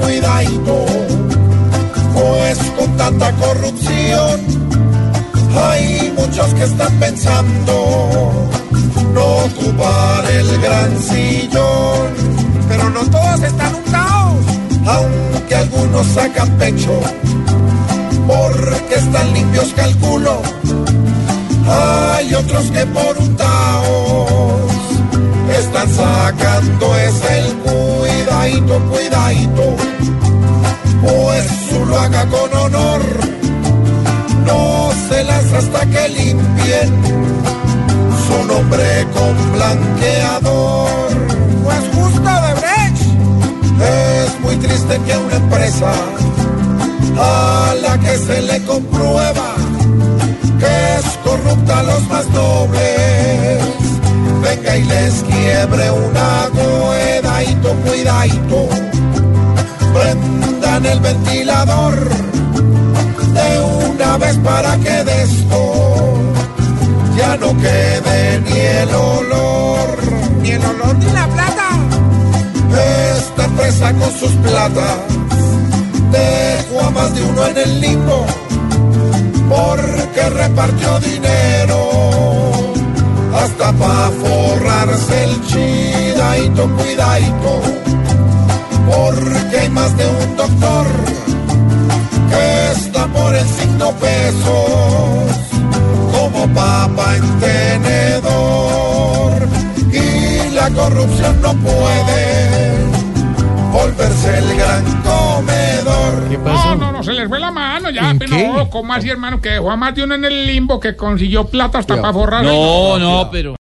cuidadito, pues con tanta corrupción hay muchos que están pensando no ocupar el gran sillón, pero no todos están untados, aunque algunos sacan pecho, porque están limpios calculo, hay otros que por untados hasta que limpien su nombre con blanqueador. Pues justo de Brecht, es muy triste que una empresa a la que se le comprueba que es corrupta a los más nobles venga y les quiebre una cuidadito, cuidadito. Prendan el ventilador ya no quede ni el olor, ni el olor ni la plata. Esta empresa con sus platas dejó a más de uno en el limbo porque repartió dinero hasta pa' forrarse el chidadito, cuidadito, porque hay más de un doctor que está por el signo pesos, la corrupción no puede volverse el gran comedor. No, no, no, se les fue la mano ya. pero No, ¿cómo así, hermano? Que dejó a más de uno en el limbo que consiguió plata hasta para forrar. No, no, pero.